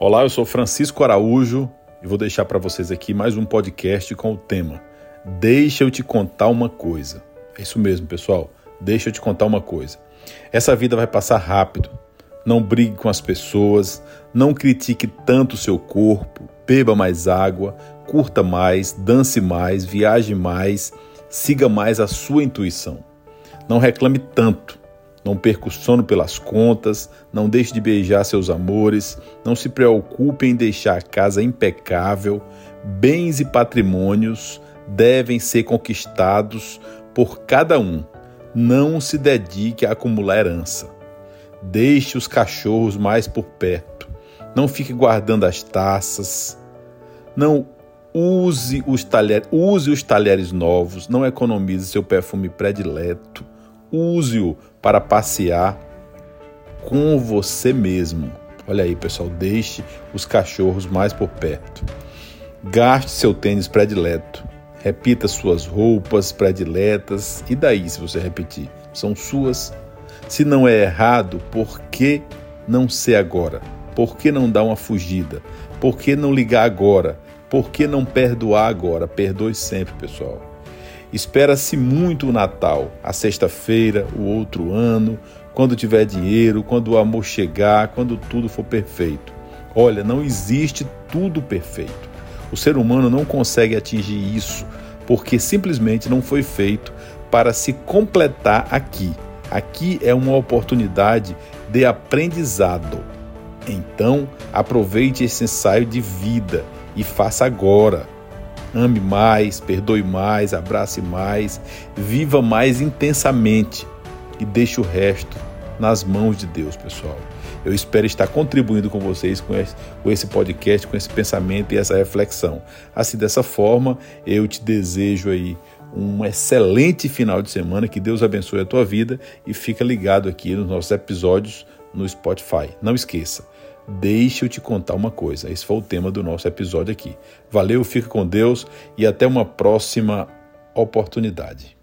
Olá, eu sou Francisco Araújo e vou deixar para vocês aqui mais um podcast com o tema Deixa eu te contar uma coisa. É isso mesmo, pessoal. Deixa eu te contar uma coisa. Essa vida vai passar rápido. Não brigue com as pessoas, não critique tanto o seu corpo, beba mais água, curta mais, dance mais, viaje mais, siga mais a sua intuição. Não reclame tanto. Não perca o sono pelas contas, não deixe de beijar seus amores, não se preocupe em deixar a casa impecável. Bens e patrimônios devem ser conquistados por cada um. Não se dedique a acumular herança. Deixe os cachorros mais por perto. Não fique guardando as taças. Não use os talheres, use os talheres novos, não economize seu perfume predileto use-o para passear com você mesmo. Olha aí, pessoal, deixe os cachorros mais por perto. Gaste seu tênis predileto. Repita suas roupas prediletas. E daí, se você repetir? São suas. Se não é errado, por que não ser agora? Por que não dar uma fugida? Por que não ligar agora? Por que não perdoar agora? Perdoe sempre, pessoal. Espera-se muito o Natal, a sexta-feira, o outro ano, quando tiver dinheiro, quando o amor chegar, quando tudo for perfeito. Olha, não existe tudo perfeito. O ser humano não consegue atingir isso porque simplesmente não foi feito para se completar aqui. Aqui é uma oportunidade de aprendizado. Então, aproveite esse ensaio de vida e faça agora. Ame mais, perdoe mais, abrace mais, viva mais intensamente e deixe o resto nas mãos de Deus, pessoal. Eu espero estar contribuindo com vocês com esse, com esse podcast, com esse pensamento e essa reflexão. Assim, dessa forma, eu te desejo aí um excelente final de semana, que Deus abençoe a tua vida e fica ligado aqui nos nossos episódios no Spotify. Não esqueça, Deixa eu te contar uma coisa. Esse foi o tema do nosso episódio aqui. Valeu, fica com Deus e até uma próxima oportunidade.